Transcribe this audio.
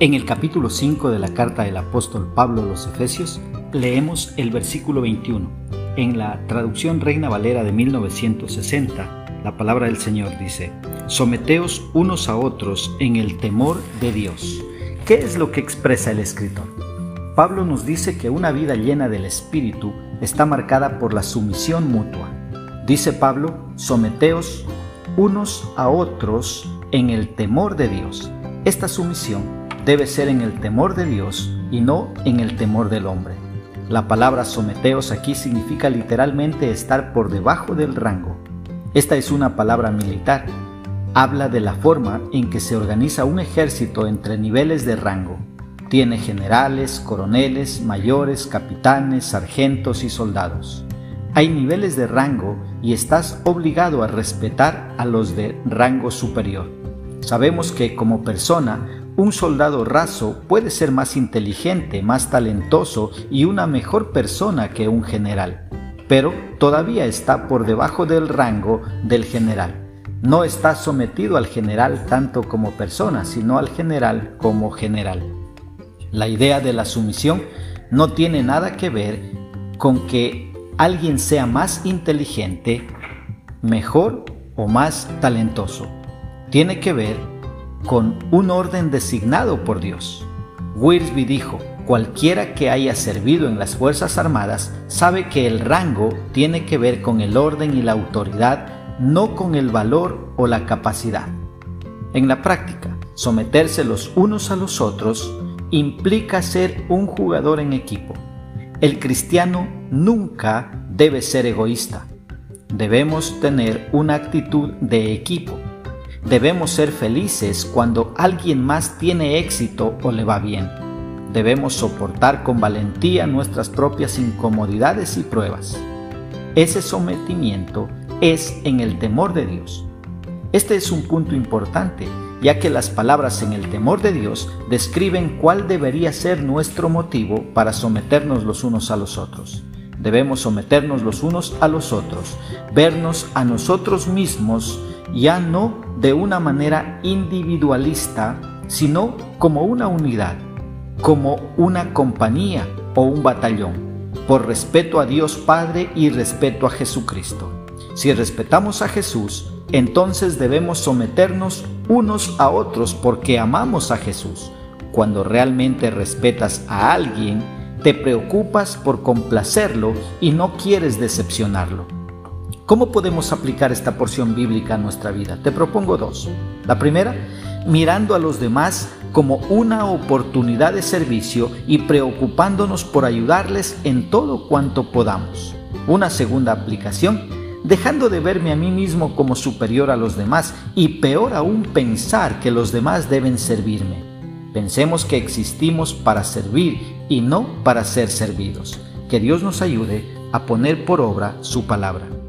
En el capítulo 5 de la carta del apóstol Pablo a los Efesios, leemos el versículo 21. En la traducción Reina Valera de 1960, la palabra del Señor dice, Someteos unos a otros en el temor de Dios. ¿Qué es lo que expresa el escritor? Pablo nos dice que una vida llena del Espíritu está marcada por la sumisión mutua. Dice Pablo, someteos unos a otros en el temor de Dios. Esta sumisión debe ser en el temor de Dios y no en el temor del hombre. La palabra someteos aquí significa literalmente estar por debajo del rango. Esta es una palabra militar. Habla de la forma en que se organiza un ejército entre niveles de rango. Tiene generales, coroneles, mayores, capitanes, sargentos y soldados. Hay niveles de rango y estás obligado a respetar a los de rango superior. Sabemos que como persona un soldado raso puede ser más inteligente, más talentoso y una mejor persona que un general, pero todavía está por debajo del rango del general. No está sometido al general tanto como persona, sino al general como general. La idea de la sumisión no tiene nada que ver con que alguien sea más inteligente, mejor o más talentoso. Tiene que ver con un orden designado por Dios. Wiersbe dijo, cualquiera que haya servido en las Fuerzas Armadas sabe que el rango tiene que ver con el orden y la autoridad, no con el valor o la capacidad. En la práctica, someterse los unos a los otros implica ser un jugador en equipo. El cristiano nunca debe ser egoísta. Debemos tener una actitud de equipo Debemos ser felices cuando alguien más tiene éxito o le va bien. Debemos soportar con valentía nuestras propias incomodidades y pruebas. Ese sometimiento es en el temor de Dios. Este es un punto importante, ya que las palabras en el temor de Dios describen cuál debería ser nuestro motivo para someternos los unos a los otros. Debemos someternos los unos a los otros, vernos a nosotros mismos ya no de una manera individualista, sino como una unidad, como una compañía o un batallón, por respeto a Dios Padre y respeto a Jesucristo. Si respetamos a Jesús, entonces debemos someternos unos a otros porque amamos a Jesús. Cuando realmente respetas a alguien, te preocupas por complacerlo y no quieres decepcionarlo. ¿Cómo podemos aplicar esta porción bíblica a nuestra vida? Te propongo dos. La primera, mirando a los demás como una oportunidad de servicio y preocupándonos por ayudarles en todo cuanto podamos. Una segunda aplicación, dejando de verme a mí mismo como superior a los demás y peor aún pensar que los demás deben servirme. Pensemos que existimos para servir y no para ser servidos. Que Dios nos ayude a poner por obra su palabra.